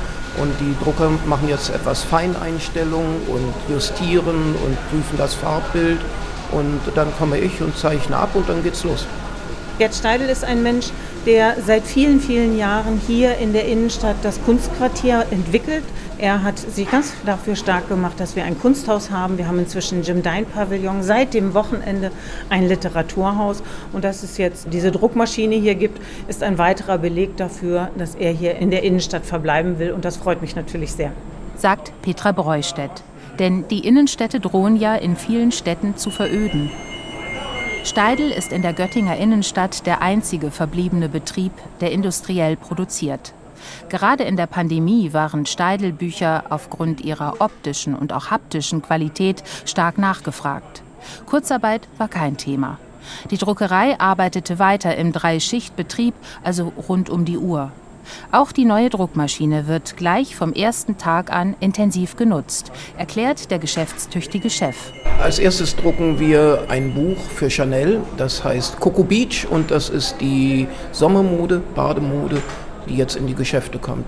S10: Und die Drucker machen jetzt etwas Feineinstellungen und justieren und prüfen das Farbbild. Und dann komme ich und zeichne ab und dann geht's los.
S11: Gerd Steidel ist ein Mensch, der seit vielen, vielen Jahren hier in der Innenstadt das Kunstquartier entwickelt. Er hat sich ganz dafür stark gemacht, dass wir ein Kunsthaus haben. Wir haben inzwischen Jim Dine Pavillon, seit dem Wochenende ein Literaturhaus. Und dass es jetzt diese Druckmaschine hier gibt, ist ein weiterer Beleg dafür, dass er hier in der Innenstadt verbleiben will. Und das freut mich natürlich sehr.
S9: Sagt Petra Breustedt. Denn die Innenstädte drohen ja in vielen Städten zu veröden. Steidel ist in der Göttinger Innenstadt der einzige verbliebene Betrieb, der industriell produziert. Gerade in der Pandemie waren Steidel-Bücher aufgrund ihrer optischen und auch haptischen Qualität stark nachgefragt. Kurzarbeit war kein Thema. Die Druckerei arbeitete weiter im Dreischichtbetrieb, also rund um die Uhr. Auch die neue Druckmaschine wird gleich vom ersten Tag an intensiv genutzt, erklärt der geschäftstüchtige Chef.
S10: Als erstes drucken wir ein Buch für Chanel, das heißt Coco Beach und das ist die Sommermode, Bademode, die jetzt in die Geschäfte kommt.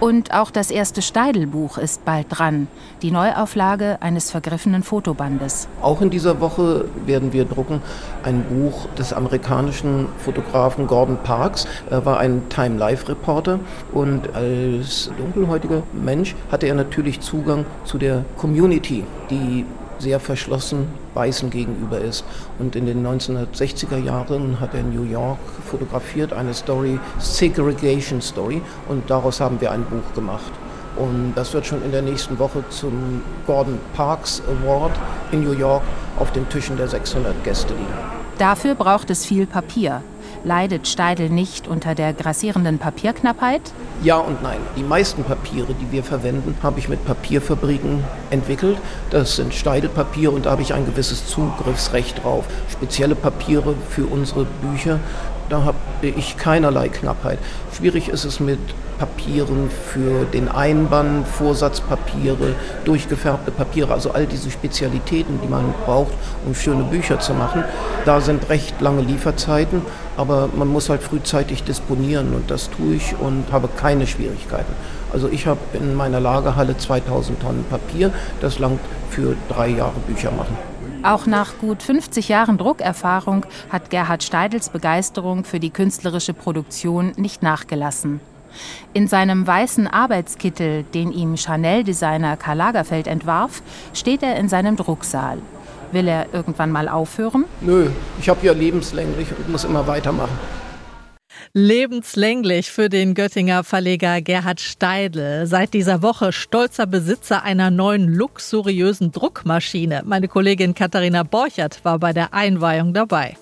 S9: Und auch das erste Steidel-Buch ist bald dran, die Neuauflage eines vergriffenen Fotobandes.
S10: Auch in dieser Woche werden wir drucken ein Buch des amerikanischen Fotografen Gordon Parks. Er war ein Time-Life-Reporter und als dunkelhäutiger Mensch hatte er natürlich Zugang zu der Community, die sehr verschlossen Weißen gegenüber ist. Und in den 1960er Jahren hat er in New York fotografiert, eine Story, Segregation Story, und daraus haben wir ein Buch gemacht. Und das wird schon in der nächsten Woche zum Gordon Parks Award in New York auf den Tischen der 600 Gäste liegen.
S9: Dafür braucht es viel Papier. Leidet Steidel nicht unter der grassierenden Papierknappheit?
S10: Ja und nein. Die meisten Papiere, die wir verwenden, habe ich mit Papierfabriken entwickelt. Das sind Steidelpapiere und da habe ich ein gewisses Zugriffsrecht drauf. Spezielle Papiere für unsere Bücher, da habe ich keinerlei Knappheit. Schwierig ist es mit Papieren für den Einband, Vorsatzpapiere, durchgefärbte Papiere, also all diese Spezialitäten, die man braucht, um schöne Bücher zu machen. Da sind recht lange Lieferzeiten, aber man muss halt frühzeitig disponieren und das tue ich und habe keine Schwierigkeiten. Also ich habe in meiner Lagerhalle 2000 Tonnen Papier, das langt für drei Jahre Bücher machen.
S9: Auch nach gut 50 Jahren Druckerfahrung hat Gerhard Steidels Begeisterung für die künstlerische Produktion nicht nachgelassen. In seinem weißen Arbeitskittel, den ihm Chanel-Designer Karl Lagerfeld entwarf, steht er in seinem Drucksaal. Will er irgendwann mal aufhören?
S10: Nö, ich habe ja lebenslänglich und muss immer weitermachen.
S2: Lebenslänglich für den Göttinger Verleger Gerhard Steidl. Seit dieser Woche stolzer Besitzer einer neuen luxuriösen Druckmaschine. Meine Kollegin Katharina Borchert war bei der Einweihung dabei.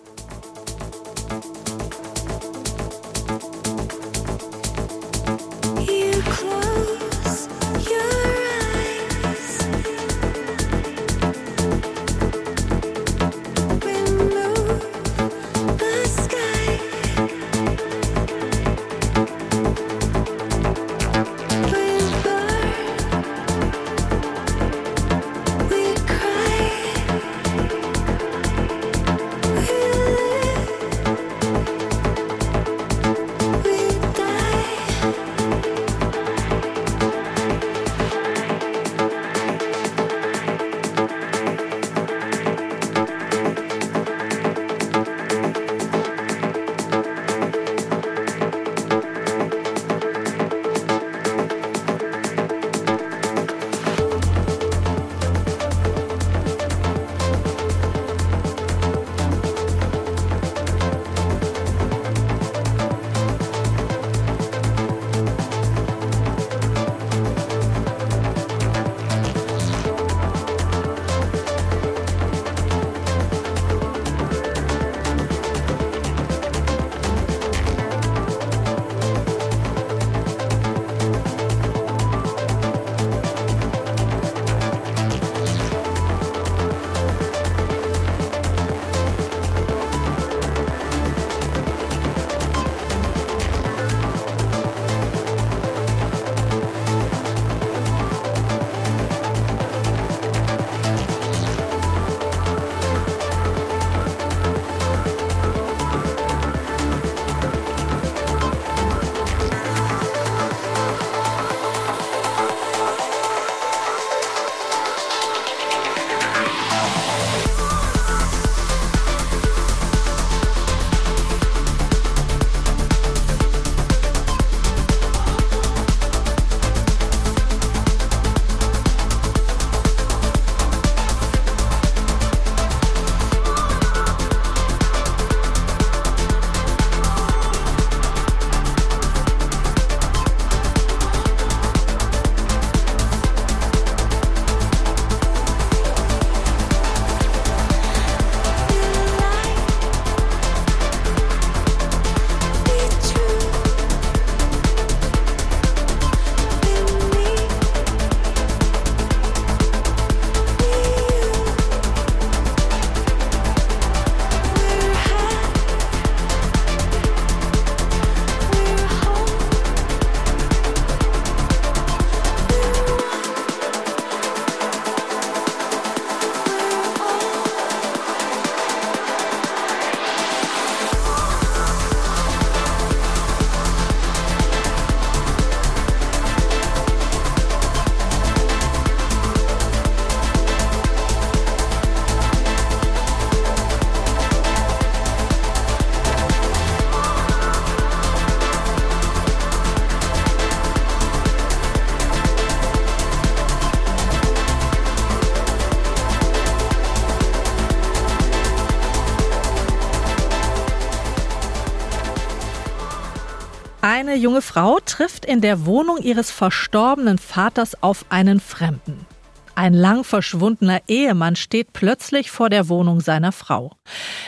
S2: Eine junge Frau trifft in der Wohnung ihres verstorbenen Vaters auf einen Fremden. Ein lang verschwundener Ehemann steht plötzlich vor der Wohnung seiner Frau.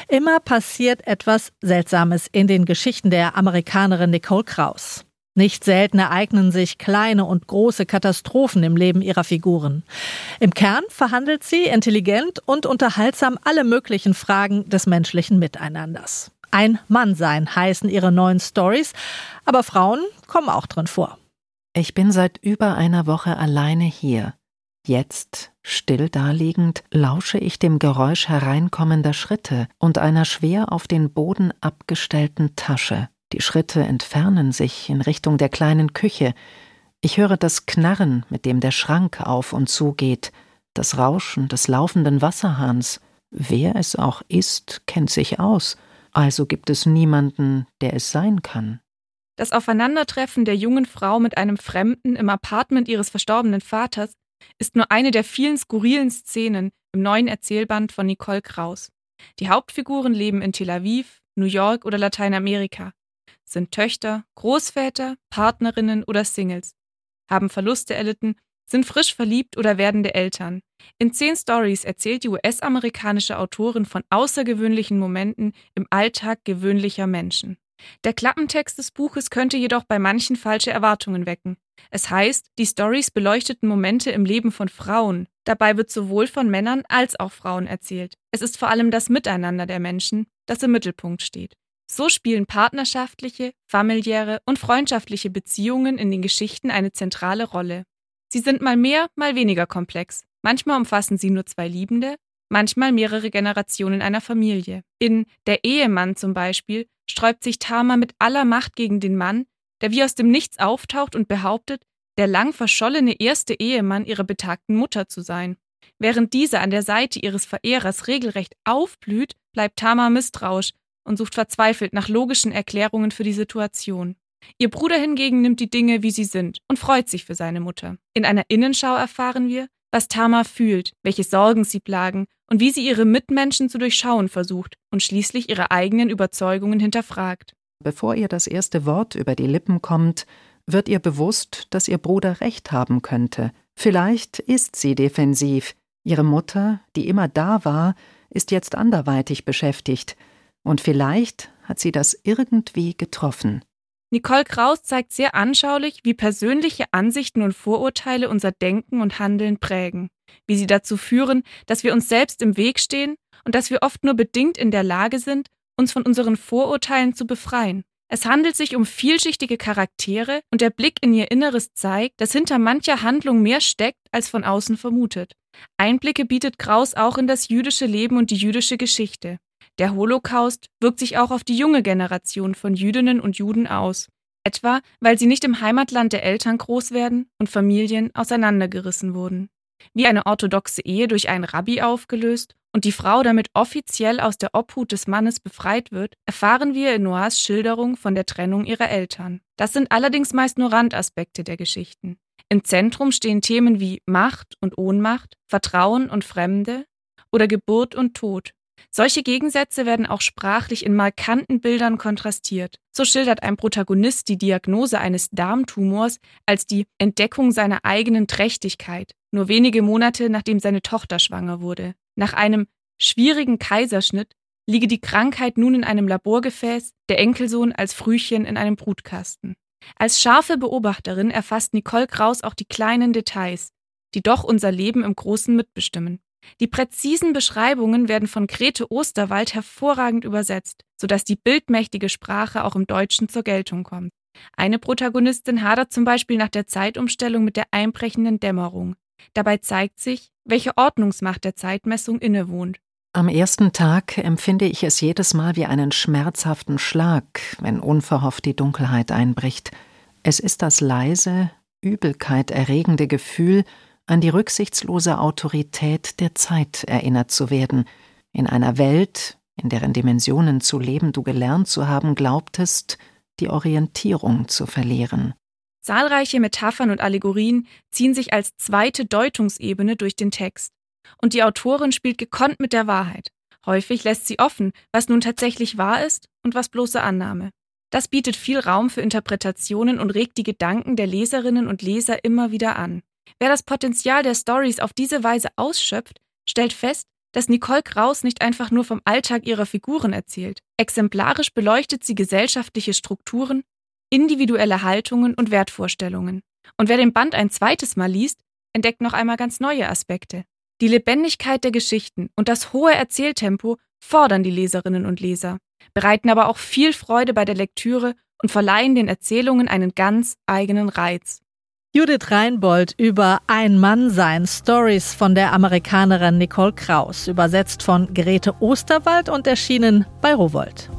S2: Immer passiert etwas Seltsames in den Geschichten der Amerikanerin Nicole Kraus. Nicht selten ereignen sich kleine und große Katastrophen im Leben ihrer Figuren. Im Kern verhandelt sie intelligent und unterhaltsam alle möglichen Fragen des menschlichen Miteinanders. Ein Mann sein heißen ihre neuen Stories, aber Frauen kommen auch drin vor.
S12: Ich bin seit über einer Woche alleine hier. Jetzt, still daliegend, lausche ich dem Geräusch hereinkommender Schritte und einer schwer auf den Boden abgestellten Tasche. Die Schritte entfernen sich in Richtung der kleinen Küche. Ich höre das Knarren, mit dem der Schrank auf und zu geht, das Rauschen des laufenden Wasserhahns. Wer es auch ist, kennt sich aus, also gibt es niemanden, der es sein kann.
S13: Das Aufeinandertreffen der jungen Frau mit einem Fremden im Apartment ihres verstorbenen Vaters ist nur eine der vielen skurrilen Szenen im neuen Erzählband von Nicole Kraus. Die Hauptfiguren leben in Tel Aviv, New York oder Lateinamerika sind Töchter, Großväter, Partnerinnen oder Singles, haben Verluste erlitten, sind frisch verliebt oder werdende Eltern. In zehn Stories erzählt die US-amerikanische Autorin von außergewöhnlichen Momenten im Alltag gewöhnlicher Menschen. Der Klappentext des Buches könnte jedoch bei manchen falsche Erwartungen wecken. Es heißt, die Stories beleuchteten Momente im Leben von Frauen. Dabei wird sowohl von Männern als auch Frauen erzählt. Es ist vor allem das Miteinander der Menschen, das im Mittelpunkt steht. So spielen partnerschaftliche, familiäre und freundschaftliche Beziehungen in den Geschichten eine zentrale Rolle. Sie sind mal mehr, mal weniger komplex. Manchmal umfassen sie nur zwei Liebende, manchmal mehrere Generationen einer Familie. In Der Ehemann zum Beispiel sträubt sich Tama mit aller Macht gegen den Mann, der wie aus dem Nichts auftaucht und behauptet, der lang verschollene erste Ehemann ihrer betagten Mutter zu sein. Während diese an der Seite ihres Verehrers regelrecht aufblüht, bleibt Tama misstrauisch und sucht verzweifelt nach logischen Erklärungen für die Situation. Ihr Bruder hingegen nimmt die Dinge, wie sie sind, und freut sich für seine Mutter. In einer Innenschau erfahren wir, was Tama fühlt, welche Sorgen sie plagen und wie sie ihre Mitmenschen zu durchschauen versucht und schließlich ihre eigenen Überzeugungen hinterfragt.
S12: Bevor ihr das erste Wort über die Lippen kommt, wird ihr bewusst, dass ihr Bruder recht haben könnte. Vielleicht ist sie defensiv. Ihre Mutter, die immer da war, ist jetzt anderweitig beschäftigt. Und vielleicht hat sie das irgendwie getroffen.
S13: Nicole Kraus zeigt sehr anschaulich, wie persönliche Ansichten und Vorurteile unser Denken und Handeln prägen, wie sie dazu führen, dass wir uns selbst im Weg stehen und dass wir oft nur bedingt in der Lage sind, uns von unseren Vorurteilen zu befreien. Es handelt sich um vielschichtige Charaktere und der Blick in ihr Inneres zeigt, dass hinter mancher Handlung mehr steckt, als von außen vermutet. Einblicke bietet Kraus auch in das jüdische Leben und die jüdische Geschichte. Der Holocaust wirkt sich auch auf die junge Generation von Jüdinnen und Juden aus, etwa weil sie nicht im Heimatland der Eltern groß werden und Familien auseinandergerissen wurden. Wie eine orthodoxe Ehe durch einen Rabbi aufgelöst und die Frau damit offiziell aus der Obhut des Mannes befreit wird, erfahren wir in Noirs Schilderung von der Trennung ihrer Eltern. Das sind allerdings meist nur Randaspekte der Geschichten. Im Zentrum stehen Themen wie Macht und Ohnmacht, Vertrauen und Fremde oder Geburt und Tod, solche Gegensätze werden auch sprachlich in markanten Bildern kontrastiert. So schildert ein Protagonist die Diagnose eines Darmtumors als die Entdeckung seiner eigenen Trächtigkeit, nur wenige Monate nachdem seine Tochter schwanger wurde. Nach einem schwierigen Kaiserschnitt liege die Krankheit nun in einem Laborgefäß, der Enkelsohn als Frühchen in einem Brutkasten. Als scharfe Beobachterin erfasst Nicole Kraus auch die kleinen Details, die doch unser Leben im Großen mitbestimmen. Die präzisen Beschreibungen werden von Grete Osterwald hervorragend übersetzt, sodass die bildmächtige Sprache auch im Deutschen zur Geltung kommt. Eine Protagonistin hadert zum Beispiel nach der Zeitumstellung mit der einbrechenden Dämmerung. Dabei zeigt sich, welche Ordnungsmacht der Zeitmessung innewohnt.
S12: Am ersten Tag empfinde ich es jedes Mal wie einen schmerzhaften Schlag, wenn unverhofft die Dunkelheit einbricht. Es ist das leise, Übelkeit erregende Gefühl, an die rücksichtslose Autorität der Zeit erinnert zu werden, in einer Welt, in deren Dimensionen zu leben du gelernt zu haben glaubtest, die Orientierung zu verlieren.
S13: Zahlreiche Metaphern und Allegorien ziehen sich als zweite Deutungsebene durch den Text. Und die Autorin spielt gekonnt mit der Wahrheit. Häufig lässt sie offen, was nun tatsächlich wahr ist und was bloße Annahme. Das bietet viel Raum für Interpretationen und regt die Gedanken der Leserinnen und Leser immer wieder an. Wer das Potenzial der Stories auf diese Weise ausschöpft, stellt fest, dass Nicole Kraus nicht einfach nur vom Alltag ihrer Figuren erzählt. Exemplarisch beleuchtet sie gesellschaftliche Strukturen, individuelle Haltungen und Wertvorstellungen. Und wer den Band ein zweites Mal liest, entdeckt noch einmal ganz neue Aspekte. Die Lebendigkeit der Geschichten und das hohe Erzähltempo fordern die Leserinnen und Leser, bereiten aber auch viel Freude bei der Lektüre und verleihen den Erzählungen einen ganz eigenen Reiz.
S2: Judith Reinbold über Ein Mann sein Stories von der Amerikanerin Nicole Kraus, übersetzt von Grete Osterwald und erschienen bei Rowold.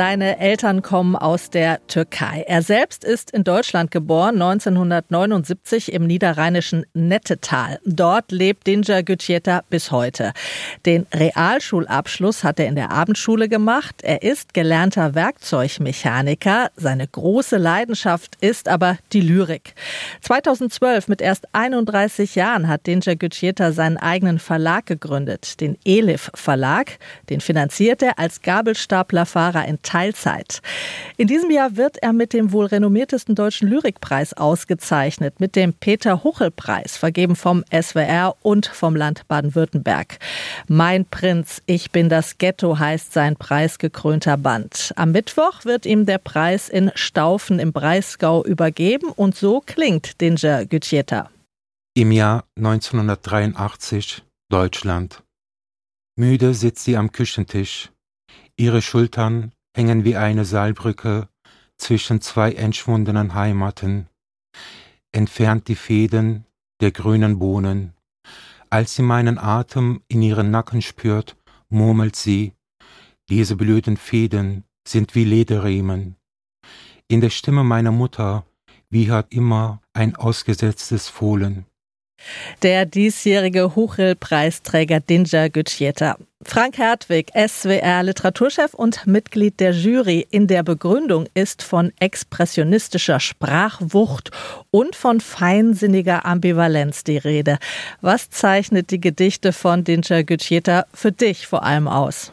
S2: Seine Eltern kommen aus der Türkei. Er selbst ist in Deutschland geboren, 1979 im niederrheinischen Nettetal. Dort lebt Dinja Gütjeta bis heute. Den Realschulabschluss hat er in der Abendschule gemacht. Er ist gelernter Werkzeugmechaniker. Seine große Leidenschaft ist aber die Lyrik. 2012 mit erst 31 Jahren hat Dinja Gütjeta seinen eigenen Verlag gegründet, den Elif Verlag. Den finanziert er als Gabelstaplerfahrer in Teilzeit. In diesem Jahr wird er mit dem wohl renommiertesten deutschen Lyrikpreis ausgezeichnet, mit dem Peter-Huchel-Preis, vergeben vom SWR und vom Land Baden-Württemberg. Mein Prinz, ich bin das Ghetto heißt sein preisgekrönter Band. Am Mittwoch wird ihm der Preis in Staufen im Breisgau übergeben und so klingt Dinger Gütjeta.
S14: Im Jahr 1983 Deutschland. Müde sitzt sie am Küchentisch. Ihre Schultern hängen wie eine Seilbrücke zwischen zwei entschwundenen Heimaten, entfernt die Fäden der grünen Bohnen. Als sie meinen Atem in ihren Nacken spürt, murmelt sie, diese blöden Fäden sind wie Lederriemen. In der Stimme meiner Mutter wiehert immer ein ausgesetztes Fohlen.
S2: Der diesjährige Huchel-Preisträger Dinja Gütscheta. Frank Hertwig, SWR Literaturchef und Mitglied der Jury in der Begründung ist von expressionistischer Sprachwucht und von feinsinniger Ambivalenz die Rede. Was zeichnet die Gedichte von Dinja Gütscheta für dich vor allem aus?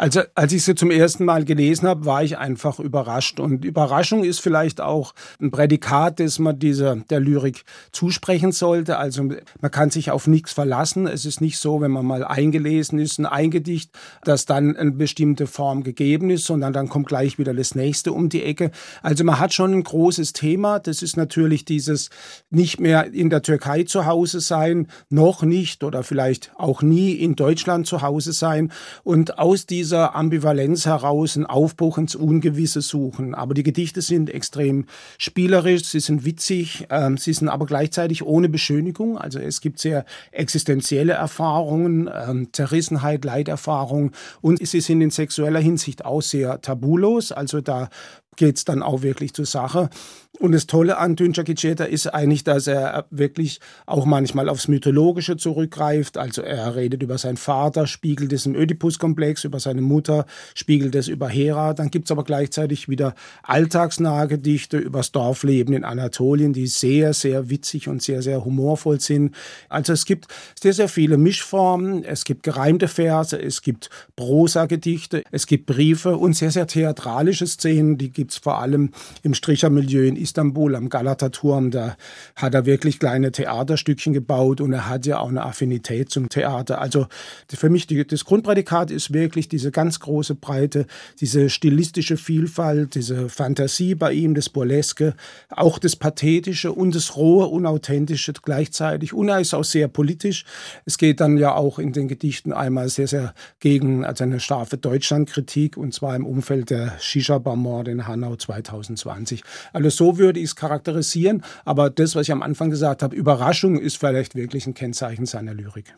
S6: Also als ich sie zum ersten Mal gelesen habe, war ich einfach überrascht. Und Überraschung ist vielleicht auch ein Prädikat, das man dieser der Lyrik zusprechen sollte. Also man kann sich auf nichts verlassen. Es ist nicht so, wenn man mal eingelesen ist, ein Eingedicht, dass dann eine bestimmte Form gegeben ist, sondern dann kommt gleich wieder das nächste um die Ecke. Also man hat schon ein großes Thema. Das ist natürlich dieses nicht mehr in der Türkei zu Hause sein, noch nicht oder vielleicht auch nie in Deutschland zu Hause sein. Und aus diesem dieser Ambivalenz heraus einen Aufbruch ins Ungewisse suchen. Aber die Gedichte sind extrem spielerisch, sie sind witzig, ähm, sie sind aber gleichzeitig ohne Beschönigung. Also es gibt sehr existenzielle Erfahrungen, ähm, Zerrissenheit, Leiterfahrung und sie sind in sexueller Hinsicht auch sehr tabulos. Also da geht es dann auch wirklich zur Sache. Und das Tolle an Düncher Kiceta ist eigentlich, dass er wirklich auch manchmal aufs Mythologische zurückgreift. Also er redet über seinen Vater, spiegelt es im Oedipus-Komplex, über seine Mutter, spiegelt es über Hera. Dann gibt es aber gleichzeitig wieder alltagsnahe Gedichte über das Dorfleben in Anatolien, die sehr, sehr witzig und sehr, sehr humorvoll sind. Also es gibt sehr, sehr viele Mischformen. Es gibt gereimte Verse, es gibt Prosa-Gedichte, es gibt Briefe und sehr, sehr theatralische Szenen, die gibt es vor allem im Strichermilieu in Istanbul am Galata-Turm. Da hat er wirklich kleine Theaterstückchen gebaut und er hat ja auch eine Affinität zum Theater. Also für mich die, das Grundprädikat ist wirklich diese ganz große Breite, diese stilistische Vielfalt, diese Fantasie bei ihm, das Burleske, auch das Pathetische und das Rohe, Unauthentische gleichzeitig. Und er ist auch sehr politisch. Es geht dann ja auch in den Gedichten einmal sehr, sehr gegen also eine scharfe Deutschlandkritik und zwar im Umfeld der Shisha-Bar-Morde in Hanau 2020. Also so würde ich es charakterisieren, aber das, was ich am Anfang gesagt habe, Überraschung ist vielleicht wirklich ein Kennzeichen seiner Lyrik.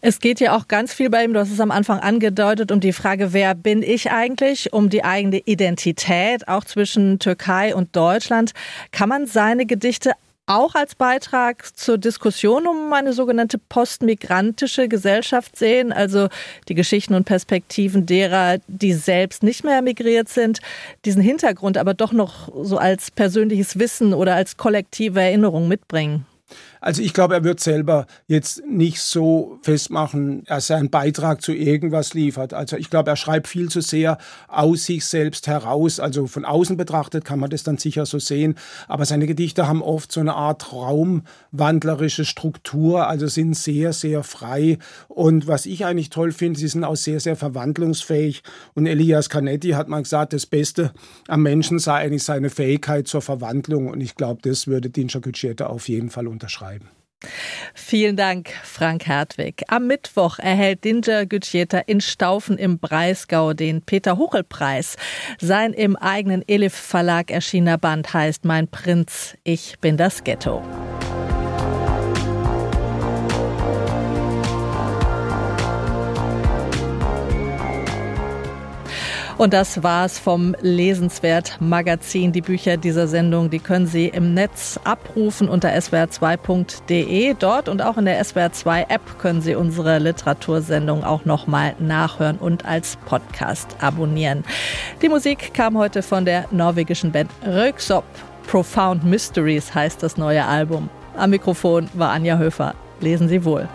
S2: Es geht ja auch ganz viel bei ihm, du hast es am Anfang angedeutet, um die Frage, wer bin ich eigentlich, um die eigene Identität, auch zwischen Türkei und Deutschland. Kann man seine Gedichte auch als Beitrag zur Diskussion um eine sogenannte postmigrantische Gesellschaft sehen, also die Geschichten und Perspektiven derer, die selbst nicht mehr migriert sind, diesen Hintergrund aber doch noch so als persönliches Wissen oder als kollektive Erinnerung mitbringen.
S6: Also ich glaube, er wird selber jetzt nicht so festmachen, dass er einen Beitrag zu irgendwas liefert. Also ich glaube, er schreibt viel zu sehr aus sich selbst heraus. Also von außen betrachtet kann man das dann sicher so sehen. Aber seine Gedichte haben oft so eine Art raumwandlerische Struktur, also sind sehr, sehr frei. Und was ich eigentlich toll finde, sie sind auch sehr, sehr verwandlungsfähig. Und Elias Canetti hat mal gesagt, das Beste am Menschen sei eigentlich seine Fähigkeit zur Verwandlung. Und ich glaube, das würde Dinscher Gütscheta auf jeden Fall unterschreiben bleiben.
S2: Vielen Dank, Frank Hertwig. Am Mittwoch erhält Dinger Gütscheta in Staufen im Breisgau den Peter-Huchel-Preis. Sein im eigenen Elif Verlag erschienener Band heißt Mein Prinz, ich bin das Ghetto. Und das war's vom Lesenswert Magazin. Die Bücher dieser Sendung, die können Sie im Netz abrufen unter swr2.de. Dort und auch in der SWR2 App können Sie unsere Literatursendung auch nochmal nachhören und als Podcast abonnieren. Die Musik kam heute von der norwegischen Band Röksop. Profound Mysteries heißt das neue Album. Am Mikrofon war Anja Höfer. Lesen Sie wohl.